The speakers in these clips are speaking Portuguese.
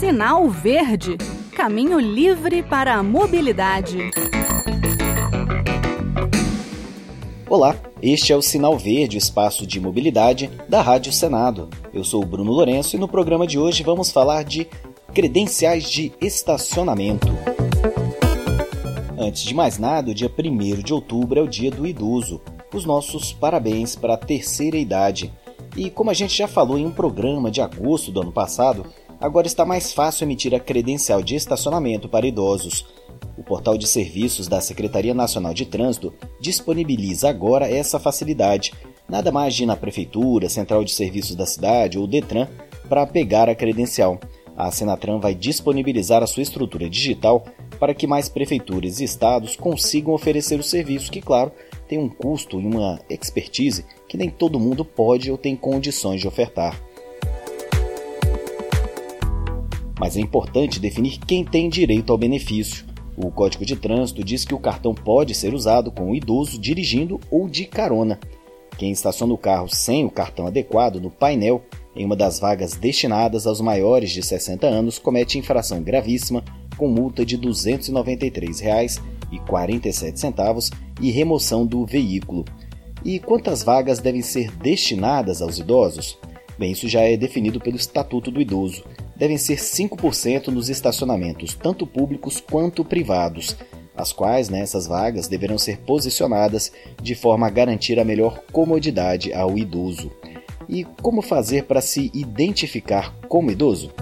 Sinal Verde Caminho livre para a mobilidade. Olá, este é o Sinal Verde, espaço de mobilidade da Rádio Senado. Eu sou o Bruno Lourenço e no programa de hoje vamos falar de credenciais de estacionamento. Antes de mais nada, o dia 1 de outubro é o dia do idoso. Os nossos parabéns para a terceira idade. E como a gente já falou em um programa de agosto do ano passado, agora está mais fácil emitir a credencial de estacionamento para idosos. O portal de serviços da Secretaria Nacional de Trânsito disponibiliza agora essa facilidade. Nada mais de ir na prefeitura, central de serviços da cidade ou Detran para pegar a credencial. A Senatran vai disponibilizar a sua estrutura digital para que mais prefeituras e estados consigam oferecer o serviço que, claro, tem um custo e uma expertise que nem todo mundo pode ou tem condições de ofertar. Mas é importante definir quem tem direito ao benefício. O Código de Trânsito diz que o cartão pode ser usado com o idoso dirigindo ou de carona. Quem estaciona o carro sem o cartão adequado no painel em uma das vagas destinadas aos maiores de 60 anos comete infração gravíssima com multa de R$ 293,47 e remoção do veículo. E quantas vagas devem ser destinadas aos idosos? Bem, isso já é definido pelo Estatuto do Idoso devem ser 5% nos estacionamentos, tanto públicos quanto privados, as quais nessas né, vagas deverão ser posicionadas de forma a garantir a melhor comodidade ao idoso. E como fazer para se identificar como idoso?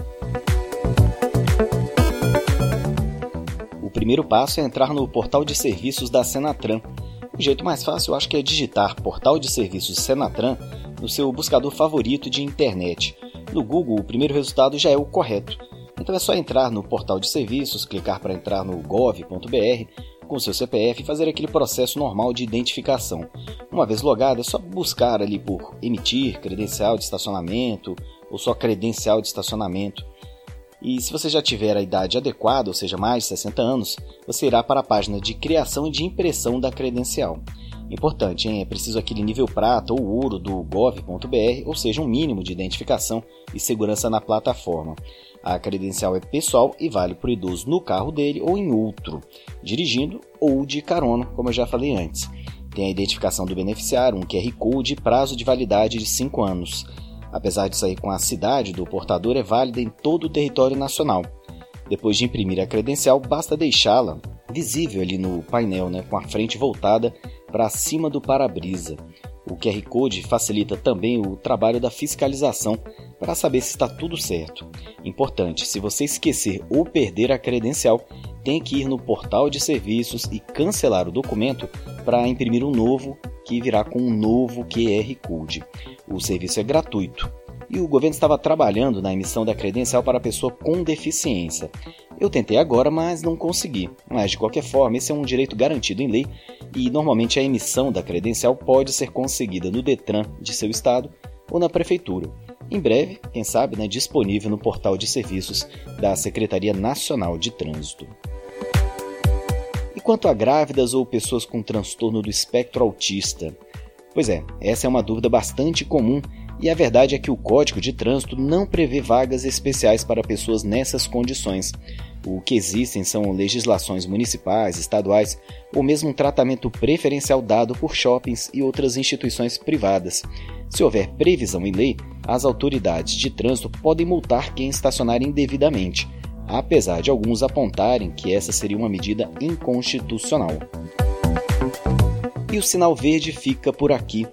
O primeiro passo é entrar no portal de serviços da Senatran. O jeito mais fácil eu acho que é digitar Portal de Serviços Senatran no seu buscador favorito de internet. No Google, o primeiro resultado já é o correto. Então é só entrar no portal de serviços, clicar para entrar no gov.br com seu CPF e fazer aquele processo normal de identificação. Uma vez logado, é só buscar ali por emitir credencial de estacionamento ou só credencial de estacionamento. E se você já tiver a idade adequada, ou seja, mais de 60 anos, você irá para a página de criação e de impressão da credencial. Importante, hein? é preciso aquele nível prata ou ouro do gov.br, ou seja, um mínimo de identificação e segurança na plataforma. A credencial é pessoal e vale para o idoso no carro dele ou em outro, dirigindo ou de carona, como eu já falei antes. Tem a identificação do beneficiário, um QR Code e prazo de validade de 5 anos. Apesar de sair com a cidade do portador, é válida em todo o território nacional. Depois de imprimir a credencial, basta deixá-la visível ali no painel, né, com a frente voltada para cima do para-brisa. O QR Code facilita também o trabalho da fiscalização para saber se está tudo certo. Importante, se você esquecer ou perder a credencial, tem que ir no portal de serviços e cancelar o documento para imprimir um novo que virá com um novo QR Code. O serviço é gratuito e o governo estava trabalhando na emissão da credencial para pessoa com deficiência. Eu tentei agora, mas não consegui. Mas de qualquer forma, esse é um direito garantido em lei e normalmente a emissão da credencial pode ser conseguida no Detran de seu estado ou na prefeitura. Em breve, quem sabe, né, disponível no portal de serviços da Secretaria Nacional de Trânsito. E quanto a grávidas ou pessoas com transtorno do espectro autista? Pois é, essa é uma dúvida bastante comum e a verdade é que o Código de Trânsito não prevê vagas especiais para pessoas nessas condições. O que existem são legislações municipais, estaduais ou mesmo um tratamento preferencial dado por shoppings e outras instituições privadas. Se houver previsão em lei, as autoridades de trânsito podem multar quem estacionar indevidamente, apesar de alguns apontarem que essa seria uma medida inconstitucional. E o sinal verde fica por aqui.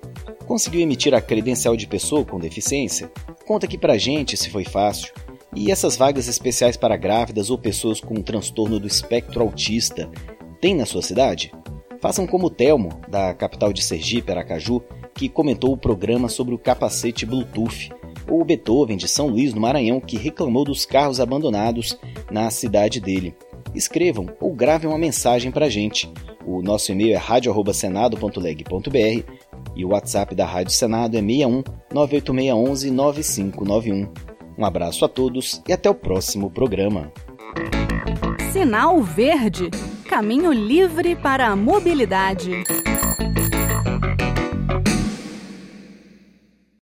Conseguiu emitir a credencial de pessoa com deficiência? Conta aqui pra gente se foi fácil. E essas vagas especiais para grávidas ou pessoas com transtorno do espectro autista tem na sua cidade? Façam como o Telmo, da capital de Sergipe, Aracaju, que comentou o programa sobre o capacete Bluetooth, ou o Beethoven de São Luís, no Maranhão, que reclamou dos carros abandonados na cidade dele. Escrevam ou gravem uma mensagem para a gente. O nosso e-mail é radio@senado.leg.br e o WhatsApp da Rádio Senado é 61 98611 9591. Um abraço a todos e até o próximo programa. Sinal Verde Caminho livre para a mobilidade.